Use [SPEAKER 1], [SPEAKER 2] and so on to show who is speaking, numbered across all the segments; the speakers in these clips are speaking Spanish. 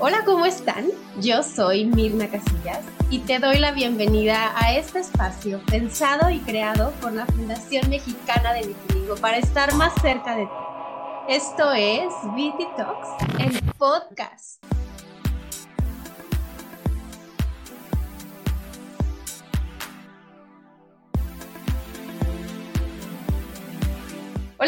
[SPEAKER 1] Hola, ¿cómo están? Yo soy Mirna Casillas y te doy la bienvenida a este espacio pensado y creado por la Fundación Mexicana de Vitiligo para estar más cerca de ti. Esto es Viti Talks, el podcast.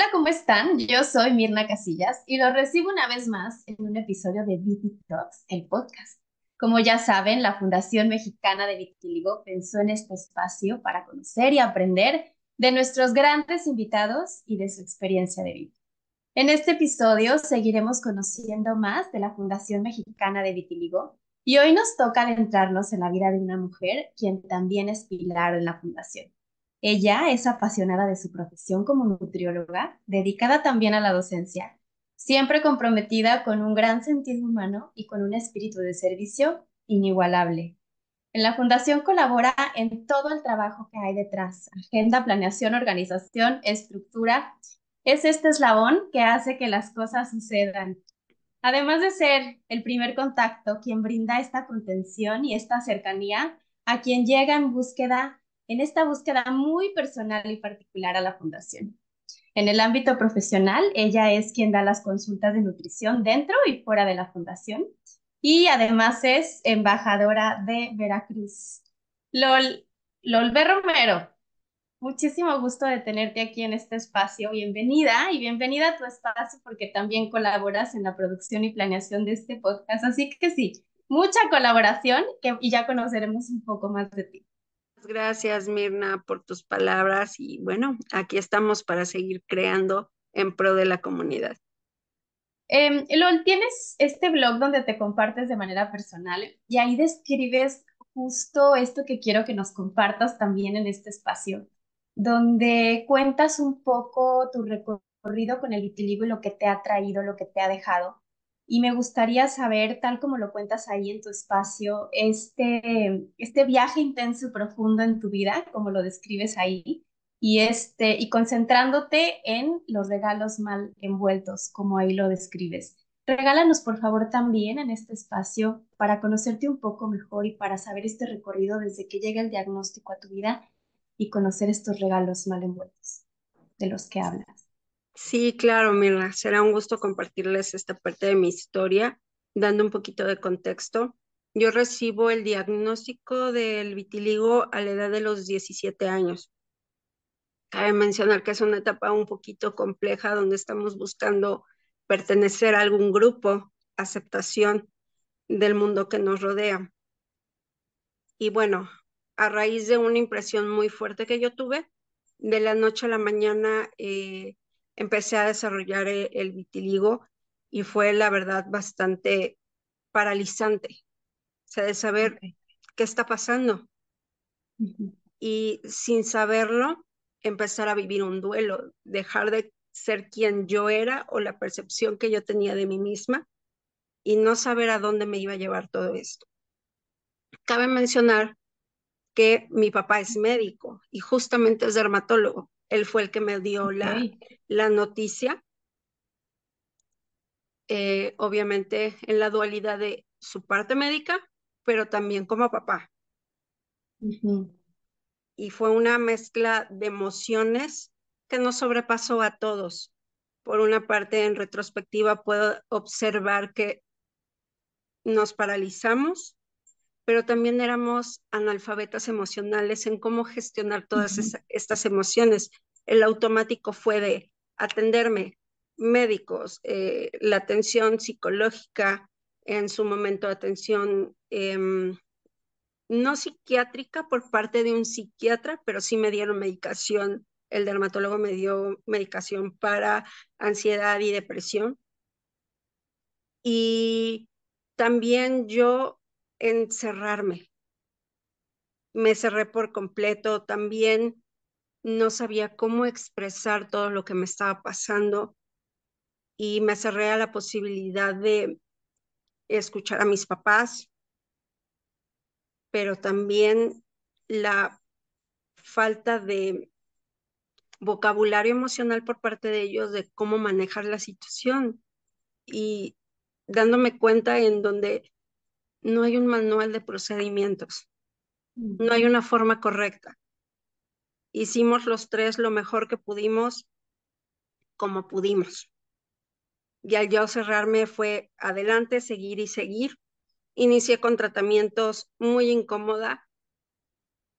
[SPEAKER 1] Hola, ¿cómo están? Yo soy Mirna Casillas y los recibo una vez más en un episodio de Beauty Talks, el podcast. Como ya saben, la Fundación Mexicana de Vitiligo pensó en este espacio para conocer y aprender de nuestros grandes invitados y de su experiencia de vida. En este episodio seguiremos conociendo más de la Fundación Mexicana de Vitiligo y hoy nos toca adentrarnos en la vida de una mujer quien también es pilar en la fundación. Ella es apasionada de su profesión como nutrióloga, dedicada también a la docencia, siempre comprometida con un gran sentido humano y con un espíritu de servicio inigualable. En la fundación colabora en todo el trabajo que hay detrás, agenda, planeación, organización, estructura. Es este eslabón que hace que las cosas sucedan. Además de ser el primer contacto, quien brinda esta contención y esta cercanía a quien llega en búsqueda en esta búsqueda muy personal y particular a la fundación. En el ámbito profesional, ella es quien da las consultas de nutrición dentro y fuera de la fundación y además es embajadora de Veracruz. Lol, Lolbe Romero, muchísimo gusto de tenerte aquí en este espacio. Bienvenida y bienvenida a tu espacio porque también colaboras en la producción y planeación de este podcast. Así que sí, mucha colaboración y ya conoceremos un poco más de ti.
[SPEAKER 2] Gracias, Mirna, por tus palabras y bueno, aquí estamos para seguir creando en pro de la comunidad.
[SPEAKER 1] Eh, Lol, tienes este blog donde te compartes de manera personal y ahí describes justo esto que quiero que nos compartas también en este espacio, donde cuentas un poco tu recorrido con el vitiligo y lo que te ha traído, lo que te ha dejado y me gustaría saber, tal como lo cuentas ahí en tu espacio, este, este viaje intenso y profundo en tu vida, como lo describes ahí, y, este, y concentrándote en los regalos mal envueltos, como ahí lo describes. Regálanos, por favor, también en este espacio para conocerte un poco mejor y para saber este recorrido desde que llega el diagnóstico a tu vida y conocer estos regalos mal envueltos de los que hablas.
[SPEAKER 2] Sí, claro, mira, será un gusto compartirles esta parte de mi historia, dando un poquito de contexto. Yo recibo el diagnóstico del vitiligo a la edad de los 17 años. Cabe mencionar que es una etapa un poquito compleja donde estamos buscando pertenecer a algún grupo, aceptación del mundo que nos rodea. Y bueno, a raíz de una impresión muy fuerte que yo tuve, de la noche a la mañana eh, empecé a desarrollar e, el, vitiligo y fue la verdad bastante paralizante, o sea, de saber qué está pasando. Y sin saberlo, empezar a vivir un duelo, dejar de ser quien yo era o la percepción que yo tenía de mí misma y no saber a dónde me iba a llevar todo esto. Cabe mencionar que mi papá es médico y justamente es dermatólogo él fue el que me dio la, la noticia. Eh, obviamente en la dualidad de su parte médica, pero también como papá. Y fue una mezcla de emociones que nos sobrepasó a todos. Por una parte, en retrospectiva, puedo observar que nos paralizamos, pero también éramos analfabetas emocionales en cómo gestionar todas estas emociones. El automático fue de atenderme, médicos, eh, la atención psicológica, en su momento atención em, no psiquiátrica por parte de un psiquiatra, pero sí me dieron medicación. El dermatólogo me dio medicación para ansiedad y depresión. Y también yo encerrarme. Me cerré por completo. También no sabía cómo expresar todo lo que me estaba pasando y me cerré a la posibilidad de escuchar a mis papás, pero también la falta de vocabulario emocional por parte de ellos de cómo manejar la situación. Y dándome cuenta en donde no hay un manual de procedimientos, no hay una forma correcta. Hicimos los tres lo mejor que pudimos, como pudimos. Y al yo cerrarme fue adelante, seguir y seguir. Inicié con tratamientos muy incómoda,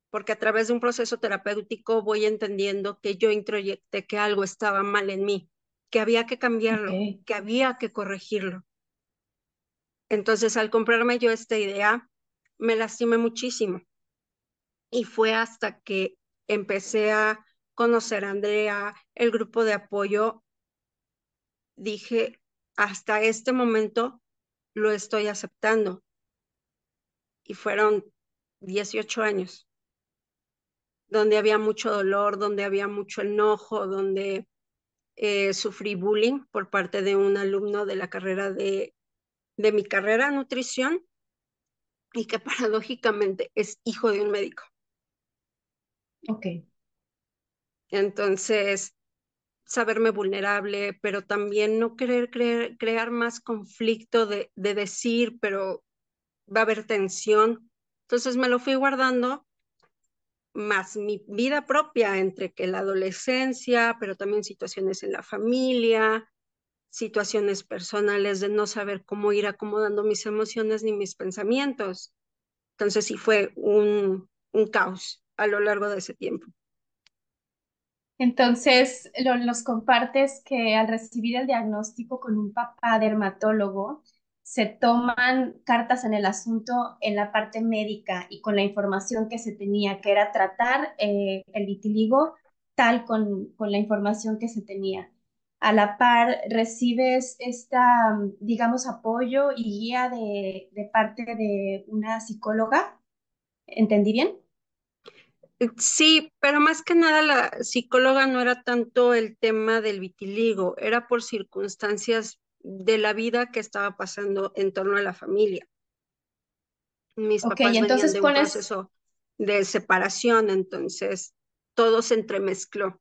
[SPEAKER 2] porque a través de un proceso terapéutico voy entendiendo que yo introyecté que algo estaba mal en mí, que había que cambiarlo, que había que corregirlo. Entonces, al comprarme yo esta idea, me lastimé muchísimo. Y fue hasta que empecé a conocer a Andrea, el grupo de apoyo, dije, hasta este momento lo estoy aceptando. Y fueron 18 años, donde había mucho dolor, donde había mucho enojo, donde eh, sufrí bullying por parte de un alumno de la carrera de de mi carrera nutrición y que paradójicamente es hijo de un médico.
[SPEAKER 1] Ok.
[SPEAKER 2] Entonces, saberme vulnerable, pero también no querer crear más conflicto de, de decir, pero va a haber tensión. Entonces me lo fui guardando, más mi vida propia, entre que la adolescencia, pero también situaciones en la familia, situaciones personales de no saber cómo ir acomodando mis emociones ni mis pensamientos. Entonces sí fue un, un caos a lo largo de ese tiempo.
[SPEAKER 1] Entonces, lo, los compartes que al recibir el diagnóstico con un papá dermatólogo, se toman cartas en el asunto en la parte médica y con la información que se tenía, que era tratar eh, el vitiligo tal con, con la información que se tenía a la par recibes esta, digamos, apoyo y guía de, parte de una psicóloga. ¿Entendí bien?
[SPEAKER 2] Sí, pero más que nada la psicóloga no era tanto el tema del vitiligo, era por circunstancias de la vida que estaba pasando en torno a la familia. Mis papás entonces venían de un proceso de separación, entonces todo se entremezcló.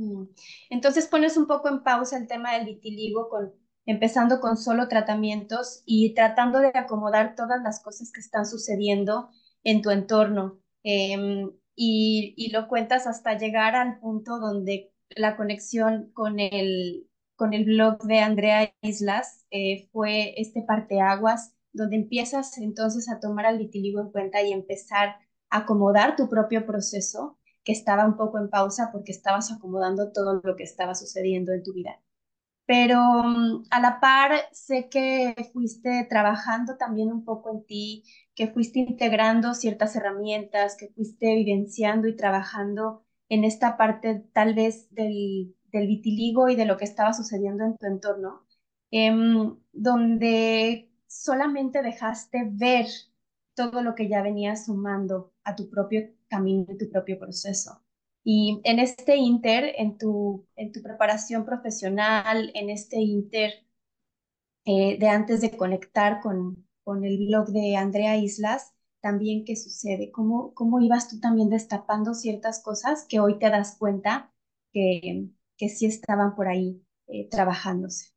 [SPEAKER 1] Mm. Entonces pones un poco en pausa el tema del vitiligo con empezando con solo tratamientos y tratando de acomodar todas las cosas que están sucediendo en tu entorno. Em, y, lo cuentas hasta llegar al punto donde la conexión con el, con el blog de Andrea Islas eh, fue este parteaguas, donde empiezas entonces a tomar al vitiligo en cuenta y empezar a acomodar tu propio proceso que estaba un poco en pausa porque estabas acomodando todo lo que estaba sucediendo en tu vida. Pero mm, a la par, sé que fuiste trabajando también un poco en ti, que fuiste integrando ciertas herramientas, que fuiste vivenciando y trabajando en esta parte tal vez del, del vitiligo y de lo que estaba sucediendo en tu entorno, em, donde solamente dejaste ver todo lo que ya venías sumando a tu propio camino y tu propio proceso. Y en este inter, en tu, en tu preparación profesional, en este inter eh, de antes de conectar con, con el blog de Andrea Islas, también qué sucede, cómo, cómo ibas tú también destapando ciertas cosas que hoy te das cuenta que, que sí estaban por ahí eh, trabajándose.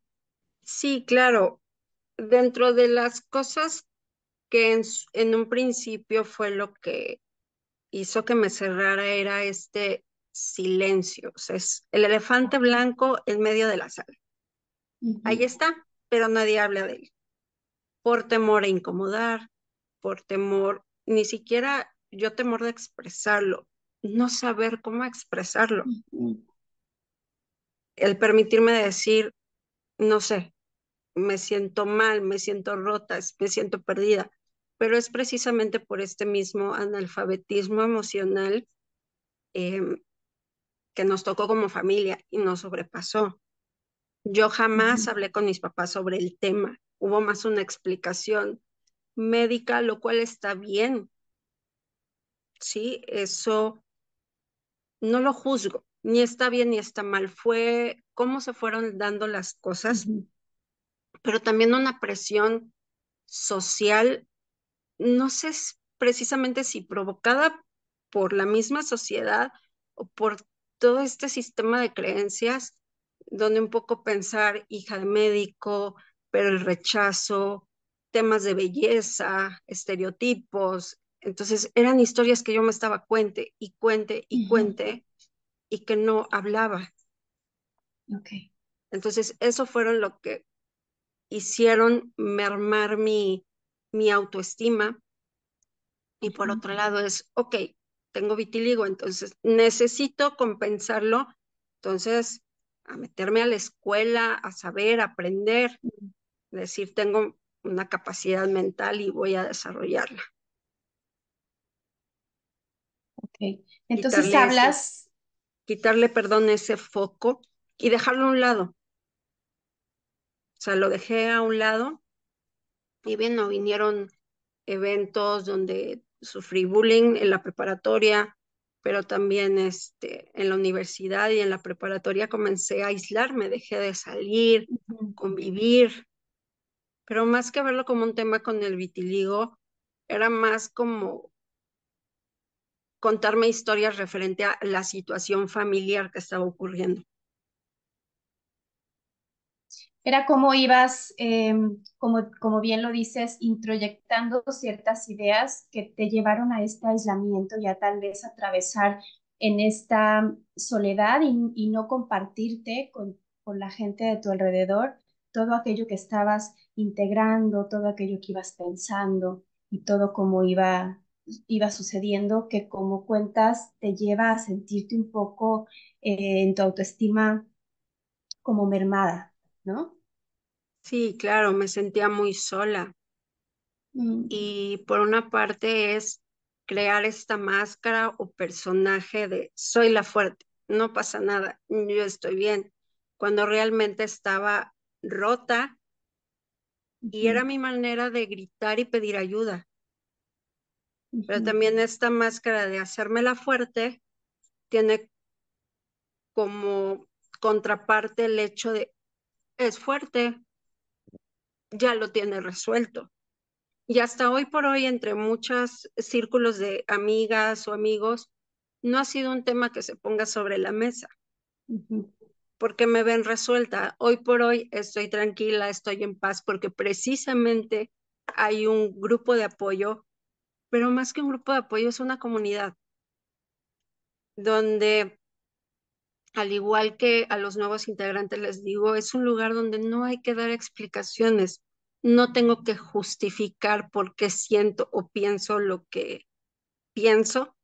[SPEAKER 2] Sí, claro. Dentro de las cosas que en, en un principio fue lo que hizo que me cerrara era este silencio, o sea, es el elefante blanco en medio de la sala. Ahí está, pero nadie habla de él. Por temor a incomodar, por temor, ni siquiera yo temor de expresarlo, no saber cómo expresarlo. El permitirme decir, no sé, me siento mal, me siento rota, me siento perdida pero es precisamente por este mismo analfabetismo emocional em, que nos tocó como familia y nos sobrepasó. Yo jamás hablé con mis papás sobre el tema, hubo más una explicación médica, lo cual está bien. Sí, eso no lo juzgo, ni está bien ni está mal, fue cómo se fueron dando las cosas, pero también una presión social no sé precisamente si provocada por la misma sociedad o por todo este sistema de creencias, donde un poco pensar hija de médico, pero el rechazo, temas de belleza, estereotipos. Entonces eran historias que yo me estaba cuente y cuente y cuente y que no hablaba.
[SPEAKER 1] Okay.
[SPEAKER 2] Entonces eso fueron lo que hicieron mermar mi, mi autoestima. Y por otro lado es, ok, tengo vitiligo, entonces necesito compensarlo. Entonces, a meterme a la escuela, a saber, a aprender, decir, tengo una capacidad mental y voy a desarrollarla.
[SPEAKER 1] Ok, entonces hablas...
[SPEAKER 2] quitarle, perdón, ese foco y dejarlo a un lado. O sea, lo dejé a un lado y bien, no vinieron eventos donde sufrí bullying en la preparatoria, pero también este, en la universidad y en la preparatoria comencé a aislarme, dejé de salir, convivir, pero más que verlo como un tema con el vitiligo, era más como contarme historias referente a la situación familiar que estaba ocurriendo.
[SPEAKER 1] Era como ibas, em, como, como bien lo dices, introyectando ciertas ideas que te llevaron a este aislamiento y a tal vez atravesar en esta soledad y, no compartirte con, con la gente de tu alrededor todo aquello que estabas integrando, todo aquello que ibas pensando y todo como iba, iba sucediendo, que como cuentas te lleva a sentirte un poco eh, en tu autoestima como mermada. ¿No?
[SPEAKER 2] Sí, claro, me sentía muy sola. Mm. Y por una parte es crear esta máscara o personaje de soy la fuerte, no pasa nada, yo estoy bien, cuando realmente estaba rota y era mi manera de gritar y pedir ayuda. Pero también esta máscara de hacerme la fuerte tiene como contraparte el hecho de es fuerte, ya lo tiene resuelto. Y hasta hoy por hoy, entre muchos círculos de amigas o amigos, no ha sido un tema que se ponga sobre la mesa, porque me ven resuelta. Hoy por hoy estoy tranquila, estoy en paz, porque precisamente hay un grupo de apoyo, pero más que un grupo de apoyo es una comunidad donde al igual que a los nuevos integrantes les digo, es un lugar donde no hay que dar explicaciones. No tengo que justificar por qué siento o pienso lo que pienso,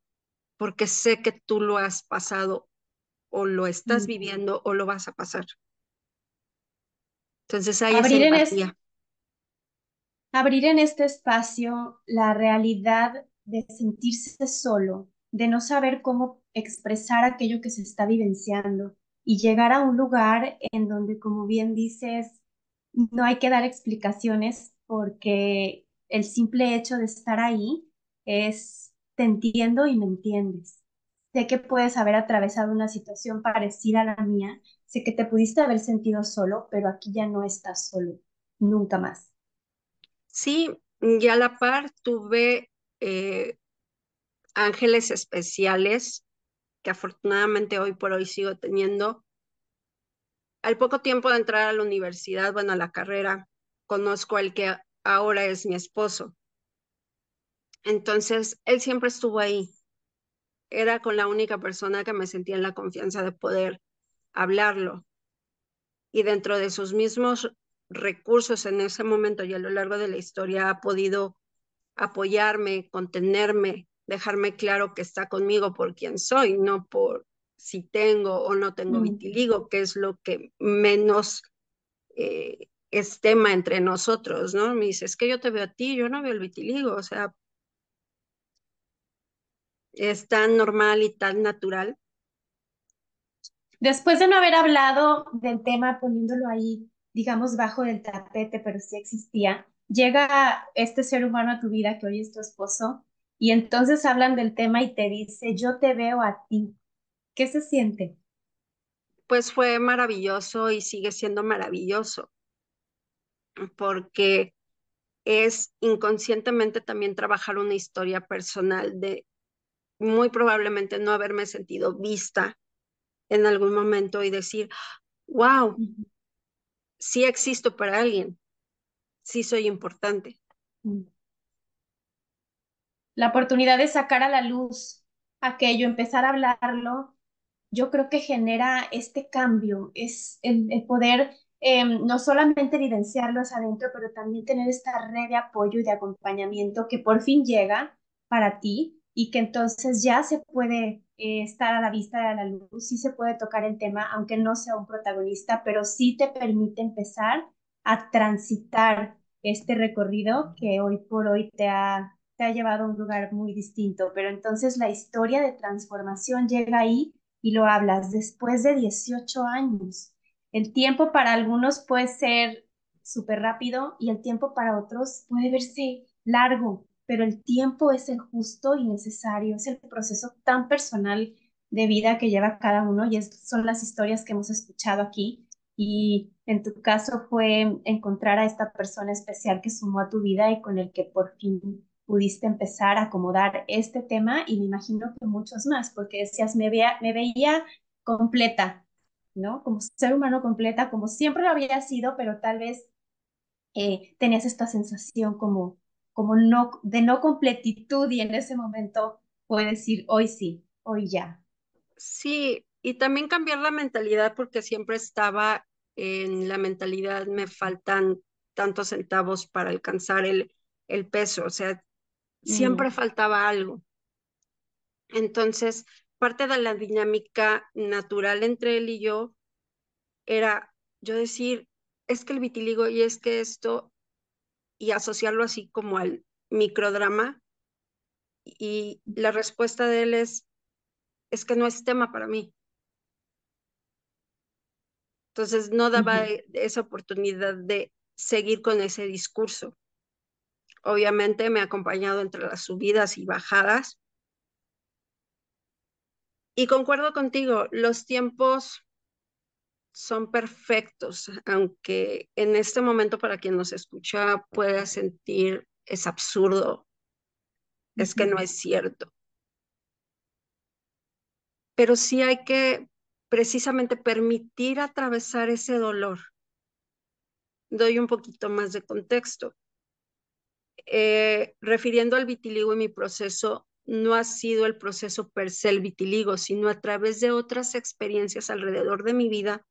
[SPEAKER 2] porque sé que tú lo has pasado o lo estás viviendo o lo vas a pasar. Entonces ahí
[SPEAKER 1] abrir en abrir en este espacio la realidad de sentirse solo, de no saber cómo expresar aquello que se está vivenciando y llegar a un lugar en donde, como bien dices, no hay que dar explicaciones porque el simple hecho de estar ahí es te entiendo y me entiendes. Sé que puedes haber atravesado una situación parecida a la mía, sé que te pudiste haber sentido solo, pero aquí ya no estás solo, nunca más.
[SPEAKER 2] Sí, y a la par tuve eh, ángeles especiales que afortunadamente hoy por hoy sigo teniendo. Al poco tiempo de entrar a la universidad, bueno, a la carrera, conozco al que ahora es mi esposo. Entonces, él siempre estuvo ahí. Era con la única persona que me sentía en la confianza de poder hablarlo. Y dentro de sus mismos recursos en ese momento y a lo largo de la historia ha podido apoyarme, contenerme, dejarme claro que está conmigo por quien soy, no por si tengo o no tengo vitiligo, que es lo que menos eh, es tema entre nosotros, ¿no? Me dice, es que yo te veo a ti, yo no veo el vitiligo, o sea, es tan normal y tan natural.
[SPEAKER 1] Después de no haber hablado del tema, poniéndolo ahí, digamos, bajo el tapete, pero sí existía, llega este ser humano a tu vida que hoy es tu esposo y entonces hablan del tema y te dice, yo te veo a ti. ¿Qué se siente?
[SPEAKER 2] Pues fue maravilloso y sigue siendo maravilloso, porque es inconscientemente también trabajar una historia personal de muy probablemente no haberme sentido vista en algún momento y decir, wow, sí existo para alguien, sí soy importante.
[SPEAKER 1] Mm. La oportunidad de sacar a la luz aquello, empezar a hablarlo, yo creo que genera este cambio, es el, poder em, no solamente evidenciarlo hacia adentro, pero también tener esta red de apoyo y de acompañamiento que por fin llega para ti y que entonces ya se puede eh, estar a la vista de la luz, sí se puede tocar el tema, aunque no sea un protagonista, pero sí te permite empezar a transitar este recorrido que hoy por hoy te ha, te ha llevado a un lugar muy distinto. Pero entonces la historia de transformación llega ahí y lo hablas después de 18 años. El tiempo para algunos puede ser súper rápido y el tiempo para otros puede verse largo, pero el tiempo es el justo y necesario, es el proceso tan personal de vida que lleva cada uno y son las historias que hemos escuchado aquí. Y en tu caso fue encontrar a esta persona especial que sumó a tu vida y con el que por fin pudiste empezar a acomodar este tema y me imagino que muchos más, porque decías, me, veía, me veía completa, ¿no? Como ser humano completa, como siempre lo había sido, pero tal vez eh, tenías esta sensación como, como no, de no completitud y en ese momento puedes decir, hoy sí, hoy ya.
[SPEAKER 2] Sí, y también cambiar la mentalidad porque siempre estaba en la mentalidad, me faltan tantos centavos para alcanzar el, el peso, o sea, siempre mm. faltaba algo. Entonces, parte de la dinámica natural entre él y yo era yo decir, es que el vitiligo y es que esto, y asociarlo así como al microdrama. Y la respuesta de él es, es que no es tema para mí. Entonces no daba e, esa oportunidad de seguir con ese discurso. Obviamente me ha acompañado entre las subidas y bajadas. Y concuerdo contigo, los tiempos son perfectos, aunque en este momento para quien nos escucha pueda sentir es absurdo, es que no es cierto. Pero sí hay que precisamente permitir atravesar ese dolor. Doy un poquito más de contexto. Eh, refiriendo al vitiligo y mi proceso, no ha sido el proceso per se el vitiligo, sino a través de otras experiencias alrededor de mi vida,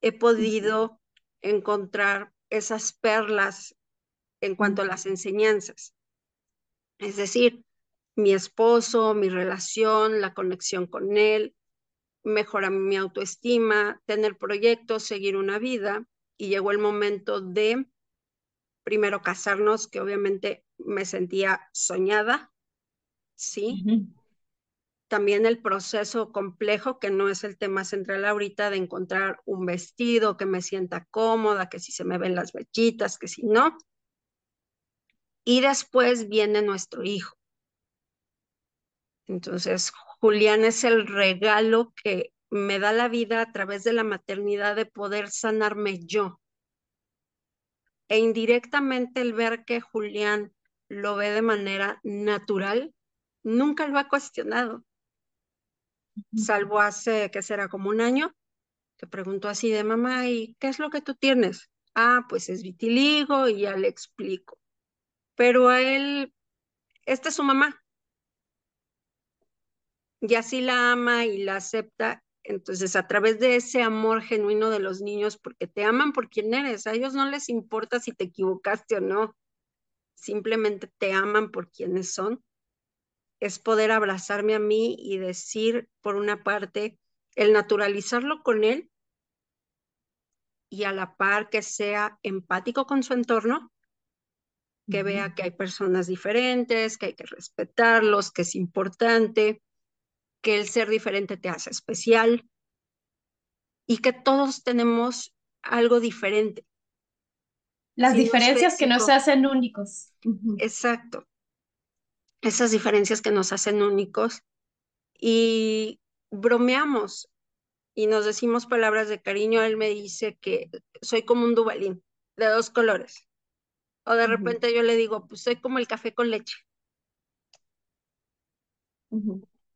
[SPEAKER 2] he podido encontrar esas perlas en cuanto a las enseñanzas. Es decir, mi esposo, mi relación, la conexión con él, mejorar mi autoestima, tener proyectos, seguir una vida. Y llegó el momento de primero casarnos, que obviamente me sentía soñada, ¿sí? También el proceso complejo, que no es el tema central ahorita, de encontrar un vestido que me sienta cómoda, que si se me ven las brechitas, que si no. Y después viene nuestro hijo. Entonces, Julián es el regalo que me da la vida a través de la maternidad de poder sanarme yo. E indirectamente el ver que Julián lo ve de manera natural, nunca lo ha cuestionado. Salvo hace, que será como un año, que preguntó así de mamá, ¿y qué es lo que tú tienes? Ah, pues es vitiligo y ya le explico. Pero a él, esta es su mamá, y así la ama y la acepta. Entonces, a través de ese amor genuino de los niños, porque te aman por quien eres, a ellos no les importa si te equivocaste o no, simplemente te aman por quienes son, es poder abrazarme a mí y decir, por una parte, el naturalizarlo con él y a la par que sea empático con su entorno, que vea que hay personas diferentes, que hay que respetarlos, que es importante, que el ser diferente te hace especial y que todos tenemos algo diferente.
[SPEAKER 1] Las diferencias que nos hacen únicos.
[SPEAKER 2] Exacto. Esas diferencias que nos hacen únicos y bromeamos y nos decimos palabras de cariño. Él me dice que soy como un dubalín de dos colores. O de repente yo le digo, pues soy como el café con leche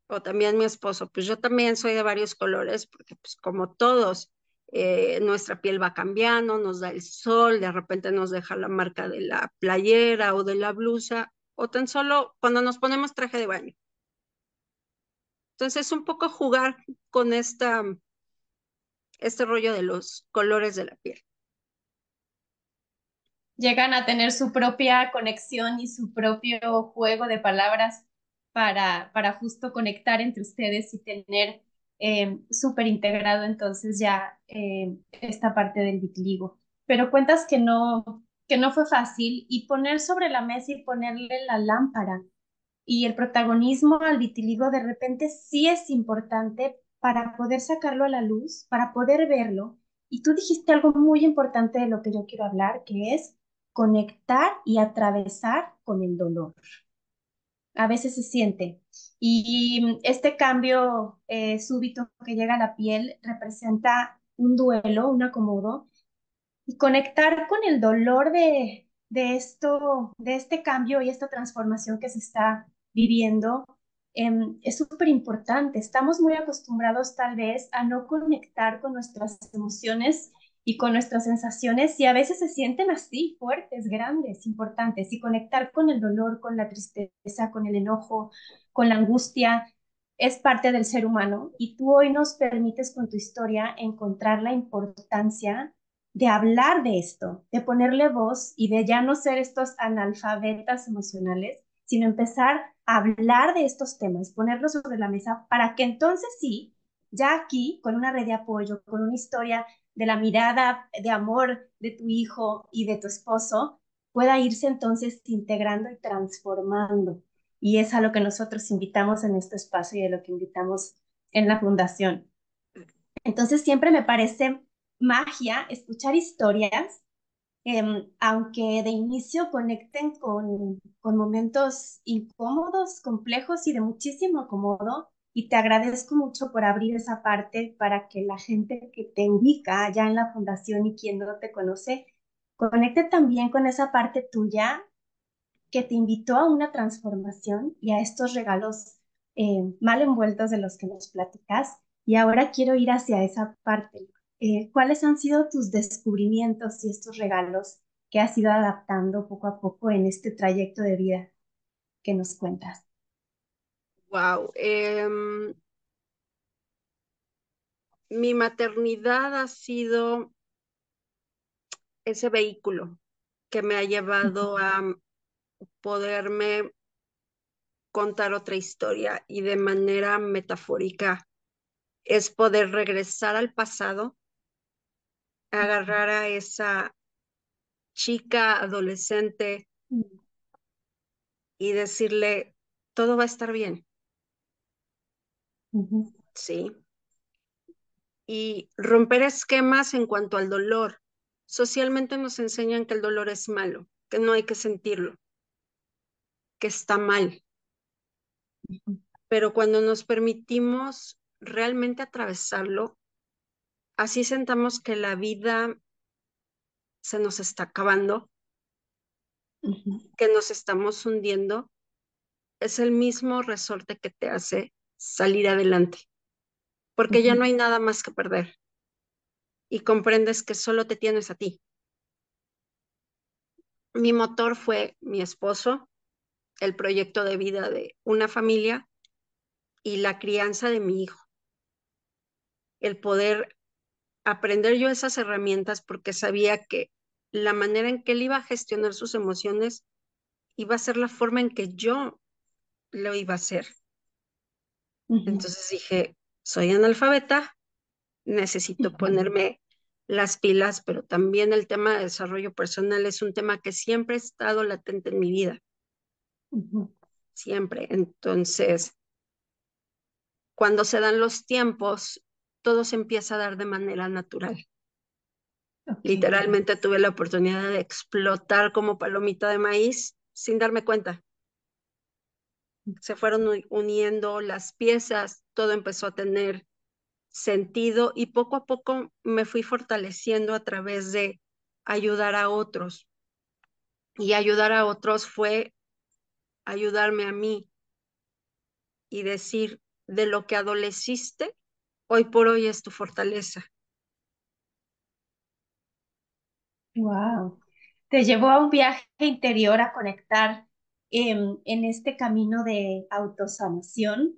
[SPEAKER 2] o también mi esposo, pues yo también soy de varios colores, porque pues como todos, eh, nuestra piel va cambiando, nos da el sol, de repente nos deja la marca de la playera o de la blusa, o tan solo cuando nos ponemos traje de baño. Entonces, un poco jugar con esta, este rollo de los colores de la piel.
[SPEAKER 1] Llegan a tener su propia conexión y su propio juego de palabras para, para justo conectar entre ustedes y tener eh, súper integrado entonces ya eh, esta parte del vitiligo. Pero cuentas que no, que no fue fácil y poner sobre la mesa y ponerle la lámpara y el protagonismo al vitiligo de repente sí es importante para poder sacarlo a la luz, para poder verlo. Y tú dijiste algo muy importante de lo que yo quiero hablar, que es conectar y atravesar con el dolor. A veces se siente. Y este cambio eh, súbito que llega a la piel representa un duelo, un acomodo, y conectar con el dolor de, de esto, de este cambio y esta transformación que se está viviendo em, es súper importante. Estamos muy acostumbrados tal vez a no conectar con nuestras emociones y con nuestras sensaciones y a veces se sienten así, fuertes, grandes, importantes, y conectar con el dolor, con la tristeza, con el enojo, con la angustia, es parte del ser humano. Y tú hoy nos permites con tu historia encontrar la importancia de hablar de esto, de ponerle voz y de ya no ser estos analfabetas emocionales, sino empezar a hablar de estos temas, ponerlos sobre la mesa para que entonces sí, ya aquí, con una red de apoyo, con una historia de la mirada de amor de tu hijo y de tu esposo, pueda irse entonces integrando y transformando. Y es a lo que nosotros invitamos en este espacio y a lo que invitamos en la fundación. Entonces siempre me parece magia escuchar historias Em, aunque de inicio conecten con, con momentos incómodos, complejos y de muchísimo acomodo, y te agradezco mucho por abrir esa parte para que la gente que te ubica allá en la fundación y quien no te conoce, conecte también con esa parte tuya que te invitó a una transformación y a estos regalos eh, mal envueltos de los que nos platicas. Y ahora quiero ir hacia esa parte. Eh, ¿cuáles han sido tus descubrimientos y estos regalos que has ido adaptando poco a poco en este trayecto de vida que nos cuentas?
[SPEAKER 2] Wow. Em, mi maternidad ha sido ese vehículo que me ha llevado a poderme contar otra historia y de manera metafórica es poder regresar al pasado agarrar a esa chica adolescente mm. y decirle, todo va a estar bien. Sí. Y romper esquemas en cuanto al dolor. Socialmente nos enseñan que el dolor es malo, que no hay que sentirlo, que está mal. Pero cuando nos permitimos realmente atravesarlo, así sentamos que la vida se nos está acabando, que nos estamos hundiendo, es el mismo resorte que te hace salir adelante, porque ya no hay nada más que perder y comprendes que solo te tienes a ti. Mi motor fue mi esposo, el proyecto de vida de una familia y la crianza de mi hijo. El poder aprender yo esas herramientas porque sabía que la manera en que él iba a gestionar sus emociones iba a ser la forma en que yo lo iba a hacer. Entonces dije, soy analfabeta, necesito ponerme las pilas, pero también el tema de desarrollo personal es un tema que siempre ha estado latente en mi vida. Siempre. Entonces, cuando se dan los tiempos, todo se empieza a dar de manera natural. Literalmente tuve la oportunidad de explotar como palomita de maíz sin darme cuenta. Se fueron uniendo las piezas, todo empezó a tener sentido y poco a poco me fui fortaleciendo a través de ayudar a otros. Y ayudar a otros fue ayudarme a mí y decir, de lo que adoleciste, hoy por hoy es tu fortaleza.
[SPEAKER 1] Wow. Te llevó a un viaje interior a conectar em, en este camino de autosanación,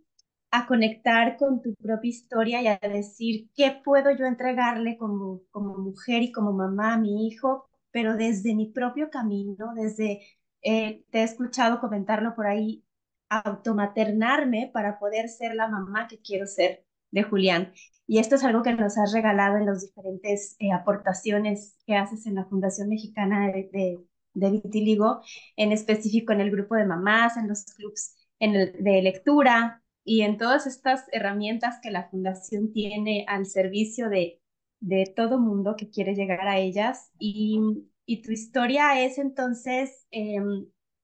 [SPEAKER 1] a conectar con tu propia historia y a decir qué puedo yo entregarle como, como mujer y como mamá a mi hijo, pero desde mi propio camino, desde, eh, te he escuchado comentarlo por ahí, automaternarme para poder ser la mamá que quiero ser de Julián. Y esto es algo que nos has regalado en las diferentes eh, aportaciones que haces en la Fundación Mexicana de, de, de, Vitiligo, en específico en el grupo de mamás, en los clubs en el, de lectura y en todas estas herramientas que la Fundación tiene al servicio de, de todo mundo que quiere llegar a ellas. Y, y tu historia es entonces eh,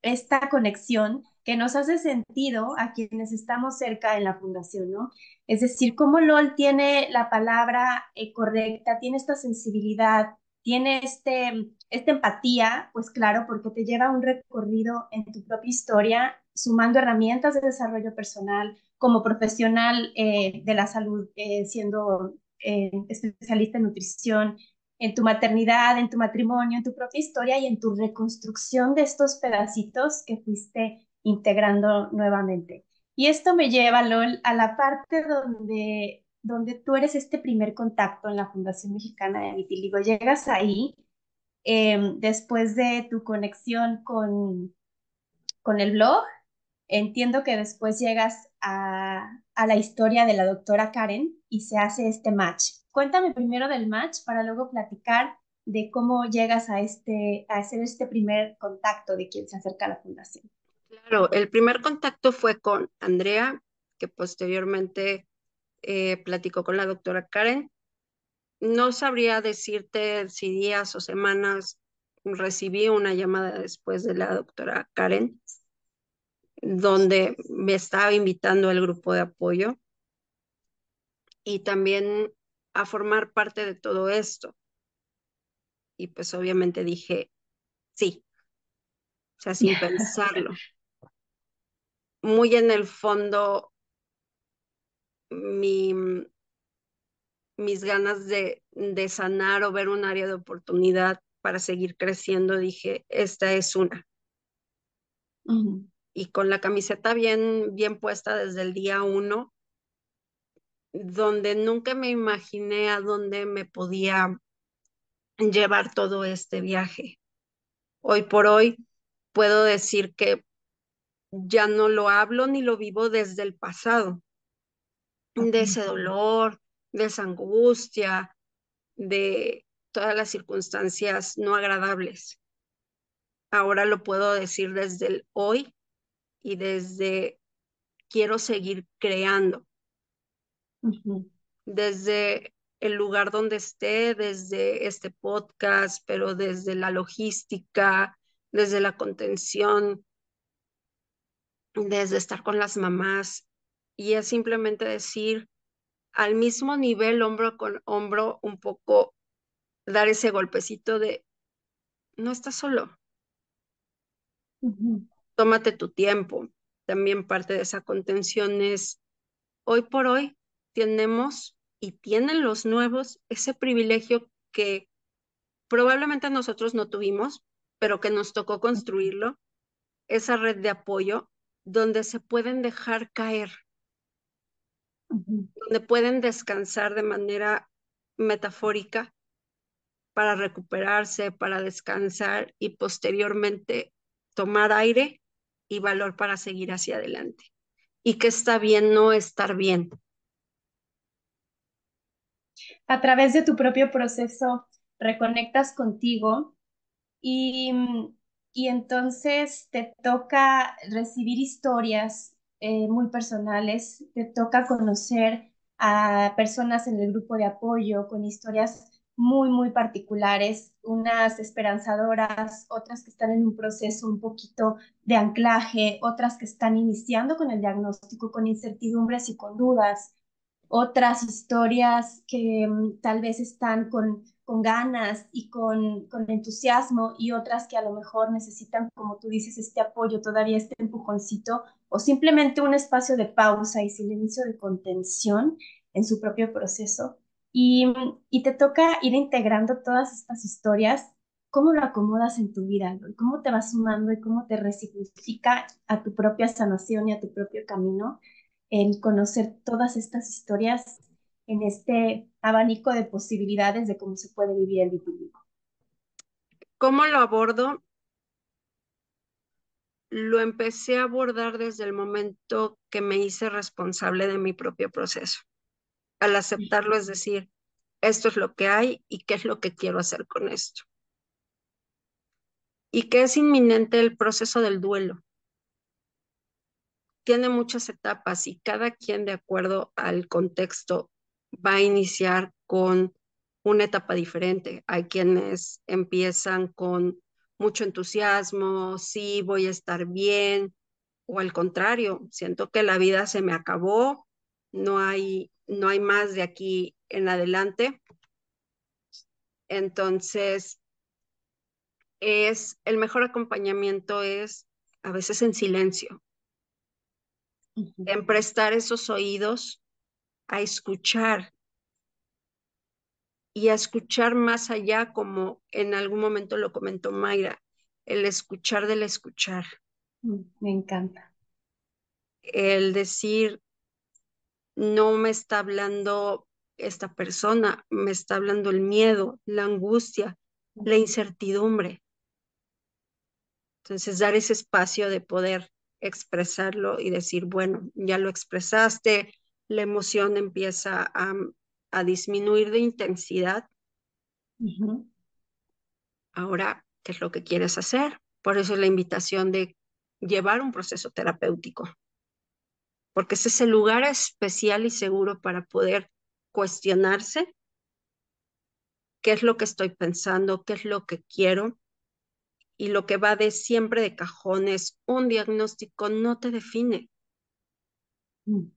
[SPEAKER 1] esta conexión que nos hace sentido a quienes estamos cerca en la fundación, ¿no? Es decir, cómo LOL tiene la palabra eh, correcta, tiene esta sensibilidad, tiene este, esta empatía, pues claro, porque te lleva un recorrido en tu propia historia, sumando herramientas de desarrollo personal, como profesional eh, de la salud, eh, siendo eh, especialista en nutrición, en tu maternidad, en tu matrimonio, en tu propia historia y en tu reconstrucción de estos pedacitos que fuiste integrando nuevamente. Y esto me lleva, Lol, a la parte donde, donde tú eres este primer contacto en la Fundación Mexicana de Vitiligo. Llegas ahí eh, después de tu conexión con, con el blog. Entiendo que después llegas a, a la historia de la doctora Karen y se hace este match. Cuéntame primero del match para luego platicar de cómo llegas a, este, a hacer este primer contacto de quien se acerca a la fundación.
[SPEAKER 2] Claro, el primer contacto fue con Andrea, que posteriormente eh, platicó con la doctora Karen. No sabría decirte si días o semanas recibí una llamada después de la doctora Karen, donde me estaba invitando al grupo de apoyo y también a formar parte de todo esto. Y pues obviamente dije, sí, o sea, sin pensarlo muy en el fondo mi, mis ganas de, de sanar o ver un área de oportunidad para seguir creciendo, dije, esta es una. Uh -huh. Y con la camiseta bien, bien puesta desde el día uno, donde nunca me imaginé a dónde me podía llevar todo este viaje. Hoy por hoy puedo decir que ya no lo hablo ni lo vivo desde el pasado, de ese dolor, de esa angustia, de todas las circunstancias no agradables. Ahora lo puedo decir desde el hoy y desde quiero seguir creando. Uh -huh. Desde el lugar donde esté, desde este podcast, pero desde la logística, desde la contención, desde estar con las mamás y es simplemente decir al mismo nivel, hombro con hombro, un poco dar ese golpecito de no estás solo. Uh -huh. Tómate tu tiempo. También parte de esa contención es hoy por hoy tenemos y tienen los nuevos ese privilegio que probablemente nosotros no tuvimos, pero que nos tocó construirlo, esa red de apoyo donde se pueden dejar caer, uh -huh. donde pueden descansar de manera metafórica para recuperarse, para descansar y posteriormente tomar aire y valor para seguir hacia adelante. Y que está bien no estar bien.
[SPEAKER 1] A través de tu propio proceso, reconectas contigo y y entonces te toca recibir historias eh, muy personales, te toca conocer a personas en el grupo de apoyo con historias muy, muy particulares, unas esperanzadoras, otras que están en un proceso un poquito de anclaje, otras que están iniciando con el diagnóstico con incertidumbres y con dudas, otras historias que um, tal vez están con con ganas y con, con, entusiasmo y otras que a lo mejor necesitan, como tú dices, este apoyo, todavía este empujoncito o simplemente un espacio de pausa y silencio de contención en su propio proceso. Y, y te toca ir integrando todas estas historias cómo lo acomodas en tu vida, cómo te va sumando y cómo te resignifica a tu propia sanación y a tu propio camino en conocer todas estas historias en este abanico de posibilidades de cómo se puede vivir el vitiligo.
[SPEAKER 2] ¿Cómo lo abordo? Lo empecé a abordar desde el momento que me hice responsable de mi propio proceso. Al aceptarlo, es decir, esto es lo que hay y qué es lo que quiero hacer con esto. Y que es inminente el proceso del duelo. Tiene muchas etapas y cada quien de acuerdo al contexto va a iniciar con una etapa diferente. Hay quienes empiezan con mucho entusiasmo, sí, voy a estar bien, o al contrario, siento que la vida se me acabó, no hay, no hay más de aquí en adelante. Entonces, es el mejor acompañamiento es a veces en silencio, en prestar esos oídos a escuchar y a escuchar más allá, como en algún momento lo comentó Mayra, el escuchar del escuchar.
[SPEAKER 1] Mm, me encanta.
[SPEAKER 2] El decir, no me está hablando esta persona, me está hablando el miedo, la angustia, la incertidumbre. Entonces, dar ese espacio de poder expresarlo y decir, bueno, ya lo expresaste, la emoción empieza a, disminuir de intensidad. Ahora, ¿qué es lo que quieres hacer? Por eso es la invitación de llevar un proceso terapéutico, porque ese es el lugar especial y seguro para poder cuestionarse qué es lo que estoy pensando, qué es lo que quiero. Y lo que va de siempre de cajones, un diagnóstico no te define.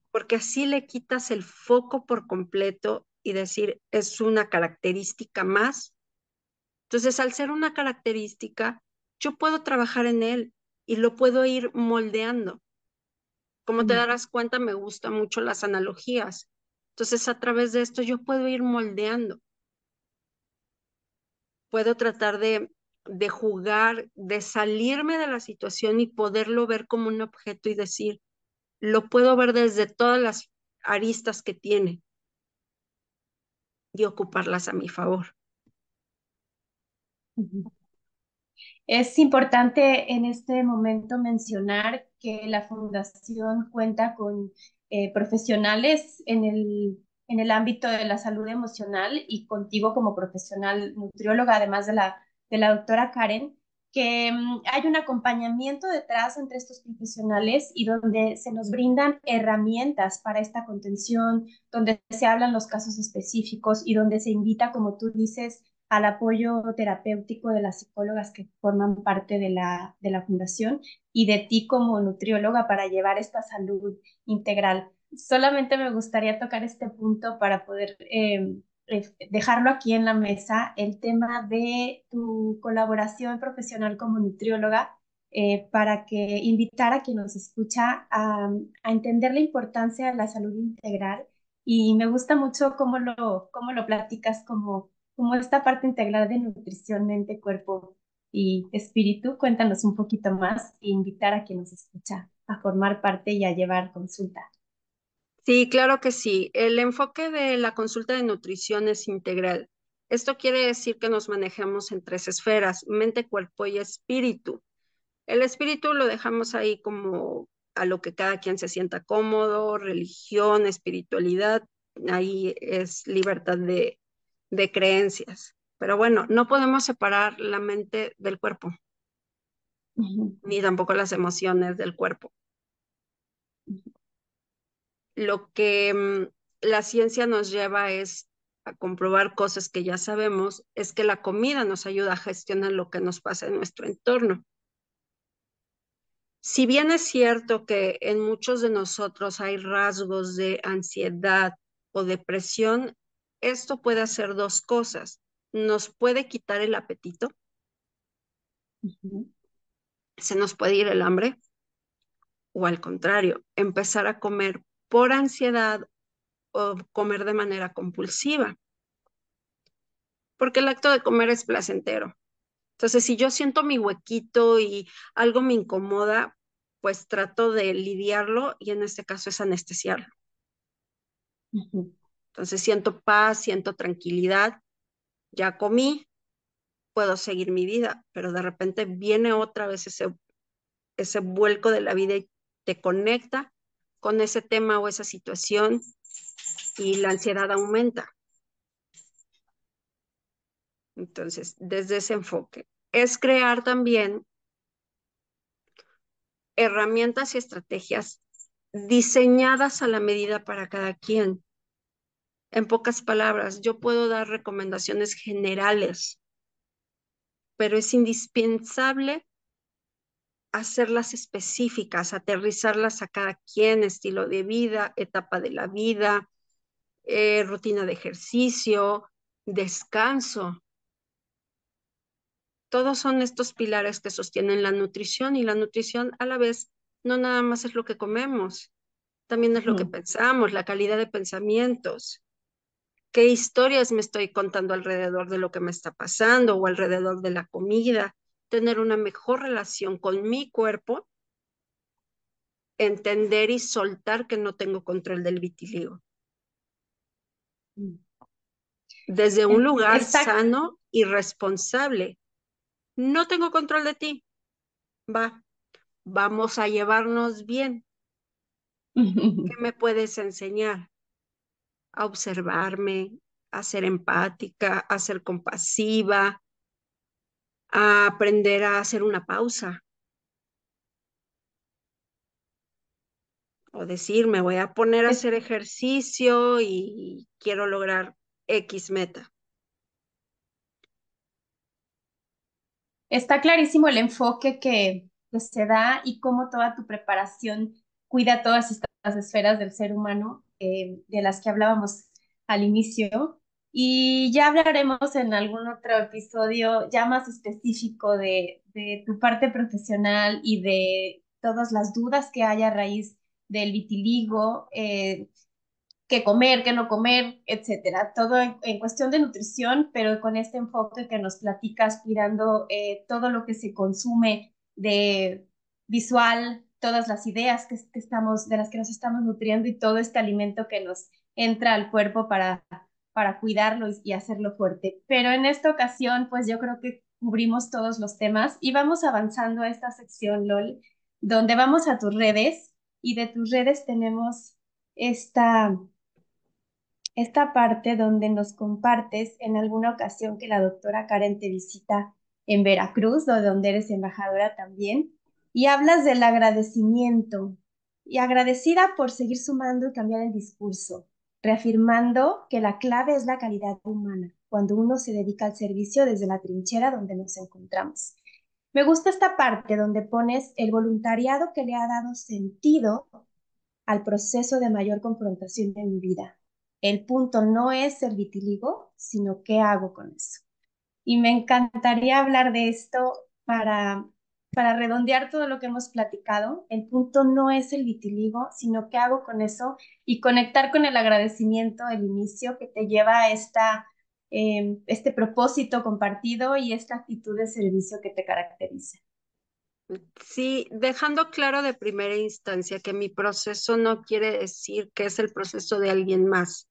[SPEAKER 2] Mm porque así le quitas el foco por completo y decir, es una característica más. Entonces, al ser una característica, yo puedo trabajar en él y lo puedo ir moldeando. Como te darás cuenta, me gustan mucho las analogías. Entonces, a través de esto, yo puedo ir moldeando. Puedo tratar de, de jugar, de salirme de la situación y poderlo ver como un objeto y decir, lo puedo ver desde todas las aristas que tiene y ocuparlas a mi favor.
[SPEAKER 1] Es importante en este momento mencionar que la fundación cuenta con eh, profesionales en el, en el ámbito de la salud emocional y contigo como profesional nutrióloga, además de la, de la doctora Karen, que mm, hay un acompañamiento detrás entre estos profesionales y donde se nos brindan herramientas para esta contención, donde se hablan los casos específicos y donde se invita, como tú dices, al apoyo terapéutico de las psicólogas que forman parte de la, de la fundación y de ti como nutrióloga para llevar esta salud integral. Solamente me gustaría tocar este punto para poder eh, dejarlo aquí en la mesa, el tema de tu colaboración profesional como nutrióloga, eh, para que invitar a quien nos escucha a, entender la importancia de la salud integral. Y me gusta mucho cómo lo, cómo lo platicas como, como esta parte integral de nutrición, mente, cuerpo y espíritu. Cuéntanos un poquito más e invitar a quien nos escucha a formar parte y a llevar consulta.
[SPEAKER 2] Sí, claro que sí. El enfoque de la consulta de nutrición es integral. Esto quiere decir que nos manejamos en tres esferas, mente, cuerpo y espíritu. El espíritu lo dejamos ahí como a lo que cada quien se sienta cómodo, religión, espiritualidad, ahí es libertad de, de creencias. Pero bueno, no podemos separar la mente del cuerpo, ni tampoco las emociones del cuerpo lo que mm, la ciencia nos lleva es a comprobar cosas que ya sabemos, es que la comida nos ayuda a gestionar lo que nos pasa en nuestro entorno. Si bien es cierto que en muchos de nosotros hay rasgos de ansiedad o depresión, esto puede hacer dos cosas. Nos puede quitar el apetito, se nos puede ir el hambre, o al contrario, empezar a comer por ansiedad o comer de manera compulsiva. Porque el acto de comer es placentero. Entonces, si yo siento mi huequito y algo me incomoda, pues trato de lidiarlo y en este caso es anestesiarlo. Entonces siento paz, siento tranquilidad, ya comí, puedo seguir mi vida, pero de repente viene otra vez ese, ese vuelco de la vida y te conecta con ese tema o esa situación y la ansiedad aumenta. Entonces, desde ese enfoque, es crear también herramientas y estrategias diseñadas a la medida para cada quien. En pocas palabras, yo puedo dar recomendaciones generales, pero es indispensable hacerlas específicas, aterrizarlas a cada quien, estilo de vida, etapa de la vida, eh, rutina de ejercicio, descanso. Todos son estos pilares que sostienen la nutrición y la nutrición a la vez no nada más es lo que comemos, también es lo que pensamos, la calidad de pensamientos. ¿Qué historias me estoy contando alrededor de lo que me está pasando o alrededor de la comida? Tener una mejor relación con mi cuerpo, entender y soltar que no tengo control del vitiligo. Desde un lugar sano y responsable no tengo control de ti. Va, vamos a llevarnos bien. ¿Qué me puedes enseñar? A observarme, a ser empática, a ser compasiva, a aprender a hacer una pausa. O decir, me voy a poner a hacer ejercicio y quiero lograr X meta.
[SPEAKER 1] está clarísimo el enfoque que, se da y cómo toda tu preparación cuida todas estas esferas del ser humano eh, de las que hablábamos al inicio. Y ya hablaremos en algún otro episodio ya más específico de, tu parte profesional y de todas las dudas que hay a raíz del vitiligo, eh, qué comer, qué no comer, etcétera. Todo en, cuestión de nutrición, pero con este enfoque que nos platica aspirando eh, todo lo que se consume de visual, todas las ideas que, estamos, de las que nos estamos nutriendo y todo este alimento que nos entra al cuerpo para, para cuidarlo y, hacerlo fuerte. Pero en esta ocasión, pues yo creo que cubrimos todos los temas y vamos avanzando a esta sección, LOL, donde vamos a tus redes y de tus redes tenemos esta esta parte donde nos compartes en alguna ocasión que la doctora Karen te visita en Veracruz, donde eres embajadora también, y hablas del agradecimiento y agradecida por seguir sumando y cambiar el discurso, reafirmando que la clave es la calidad humana, cuando uno se dedica al servicio desde la trinchera donde nos encontramos. Me gusta esta parte donde pones el voluntariado que le ha dado sentido al proceso de mayor confrontación de mi vida, el punto no es el vitiligo, sino qué hago con eso. Y me encantaría hablar de esto para, para redondear todo lo que hemos platicado. El punto no es el vitiligo, sino qué hago con eso y conectar con el agradecimiento del inicio que te lleva a esta, em, este propósito compartido y esta actitud de servicio que te caracteriza.
[SPEAKER 2] Sí, dejando claro de primera instancia que mi proceso no quiere decir que es el proceso de alguien más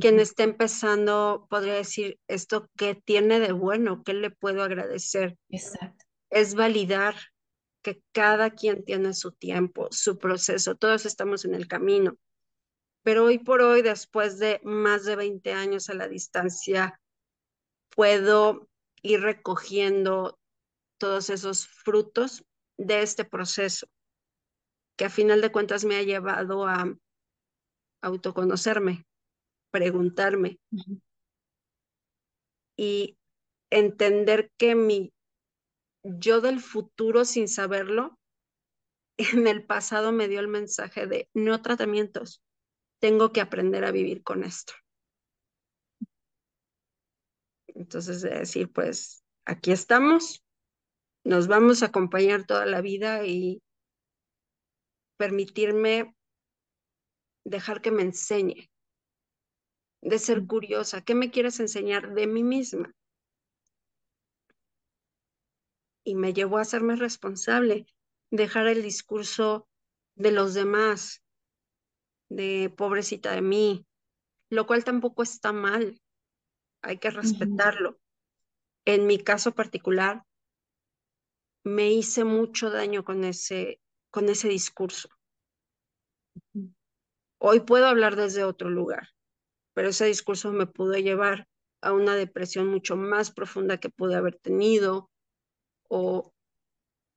[SPEAKER 2] quien esté empezando podría decir esto qué tiene de bueno, qué le puedo agradecer.
[SPEAKER 1] Exacto.
[SPEAKER 2] Es validar que cada quien tiene su tiempo, su proceso, todos estamos en el camino. Pero hoy por hoy, después de más de 20 años a la distancia, puedo ir recogiendo todos esos frutos de este proceso, que a final de cuentas me ha llevado a autoconocerme, preguntarme y entender que mi yo del futuro sin saberlo, en el pasado me dio el mensaje de no tratamientos, tengo que aprender a vivir con esto. Entonces, de decir, pues aquí estamos, nos vamos a acompañar toda la vida y permitirme dejar que me enseñe de ser curiosa. ¿Qué me quieres enseñar de mí misma? Y me llevó a hacerme responsable, dejar el discurso de los demás, de pobrecita de mí, lo cual tampoco está mal, hay que respetarlo. En mi caso particular, me hice mucho daño con ese, con ese discurso. Hoy puedo hablar desde otro lugar, pero ese discurso me pudo llevar a una depresión mucho más profunda que pude haber tenido o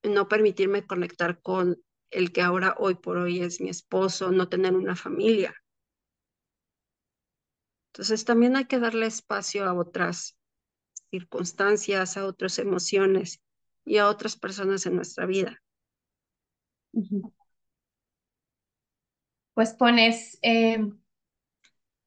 [SPEAKER 2] no permitirme conectar con el que ahora hoy por hoy es mi esposo, no tener una familia. Entonces también hay que darle espacio a otras circunstancias, a otras emociones y a otras personas en nuestra vida.
[SPEAKER 1] Pues pones, eh,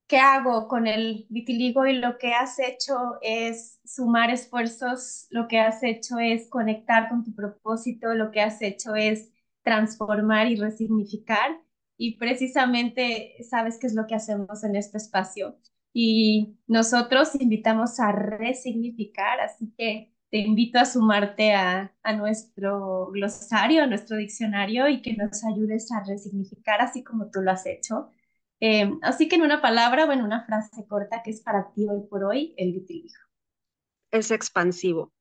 [SPEAKER 1] ¿qué hago con el vitiligo? Y lo que has hecho es sumar esfuerzos, lo que has hecho es conectar con tu propósito, lo que has hecho es transformar y resignificar. Y precisamente sabes qué es lo que hacemos en este espacio. Y nosotros invitamos a resignificar, así que te invito a sumarte a, nuestro glosario, a nuestro diccionario y que nos ayudes a resignificar así como tú lo has hecho. Em, así que en una palabra o en una frase corta que es para ti hoy por hoy, el vitiligo.
[SPEAKER 2] Es expansivo.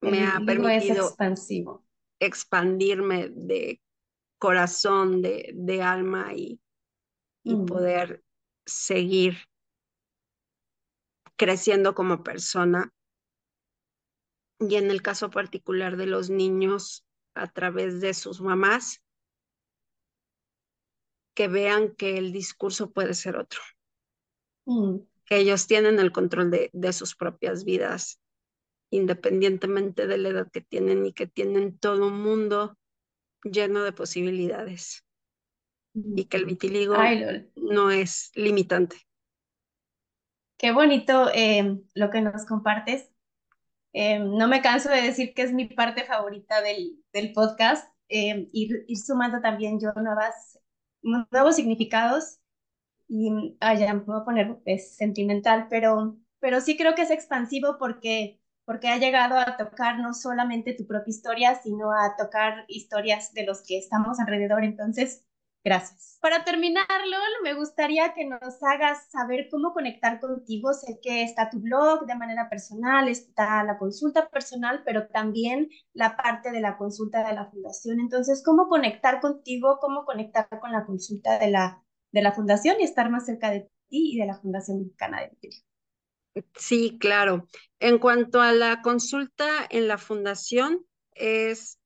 [SPEAKER 1] Me ha permitido
[SPEAKER 2] expansivo. expandirme de corazón, de, alma y, y mm. poder seguir creciendo como persona y en el caso particular de los niños a través de sus mamás, que vean que el discurso puede ser otro, mm. que ellos tienen el control de, de, sus propias vidas, independientemente de la edad que tienen y que tienen todo un mundo lleno de posibilidades mm. y que el vitiligo no es limitante.
[SPEAKER 1] Qué bonito eh, lo que nos compartes eh, no me canso de decir que es mi parte favorita del, del podcast, eh, ir, ir, sumando también yo nuevas, nuevos significados y, ah, ya me voy a poner es sentimental, pero, pero sí creo que es expansivo porque, porque ha llegado a tocar no solamente tu propia historia, sino a tocar historias de los que estamos alrededor. Entonces, Gracias. Para terminar, Lol, me gustaría que nos hagas saber cómo conectar contigo. Sé que está tu blog de manera personal, está la consulta personal, pero también la parte de la consulta de la fundación. Entonces, ¿cómo conectar contigo? ¿Cómo conectar con la consulta de la, de la fundación y estar más cerca de ti y de la Fundación Mexicana de Vitiligo?
[SPEAKER 2] Sí, claro. En cuanto a la consulta en la fundación, es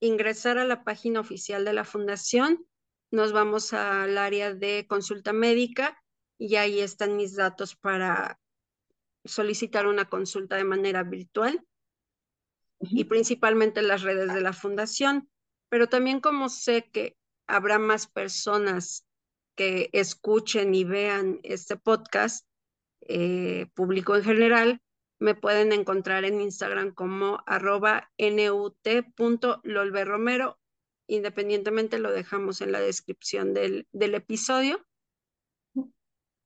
[SPEAKER 2] ingresar a la página oficial de la fundación nos vamos al área de consulta médica y ahí están mis datos para solicitar una consulta de manera virtual y principalmente las redes de la fundación, pero también como sé que habrá más personas que escuchen y vean este podcast, eh, público en general, me pueden encontrar en Instagram como arroba nut.lolberromero independientemente lo dejamos en la descripción del, del episodio.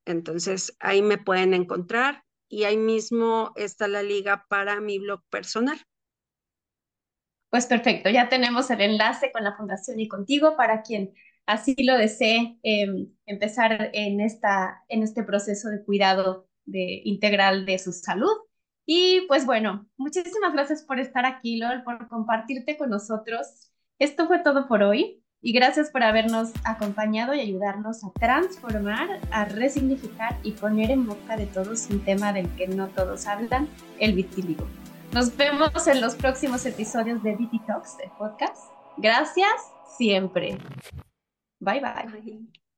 [SPEAKER 2] Entonces ahí me pueden encontrar y ahí mismo está la liga para mi blog personal.
[SPEAKER 1] Pues perfecto, ya tenemos el enlace con la fundación y contigo para quien así lo desee em, empezar en, esta, en este proceso de cuidado de, integral de su salud. Y pues bueno, muchísimas gracias por estar aquí, Lol, por compartirte con nosotros esto fue todo por hoy y gracias por habernos acompañado y ayudarnos a transformar, a resignificar y poner en boca de todos un tema del que no todos hablan, el vitiligo. Nos vemos en los próximos episodios de Viti Talks, el podcast. Gracias siempre. bye. bye.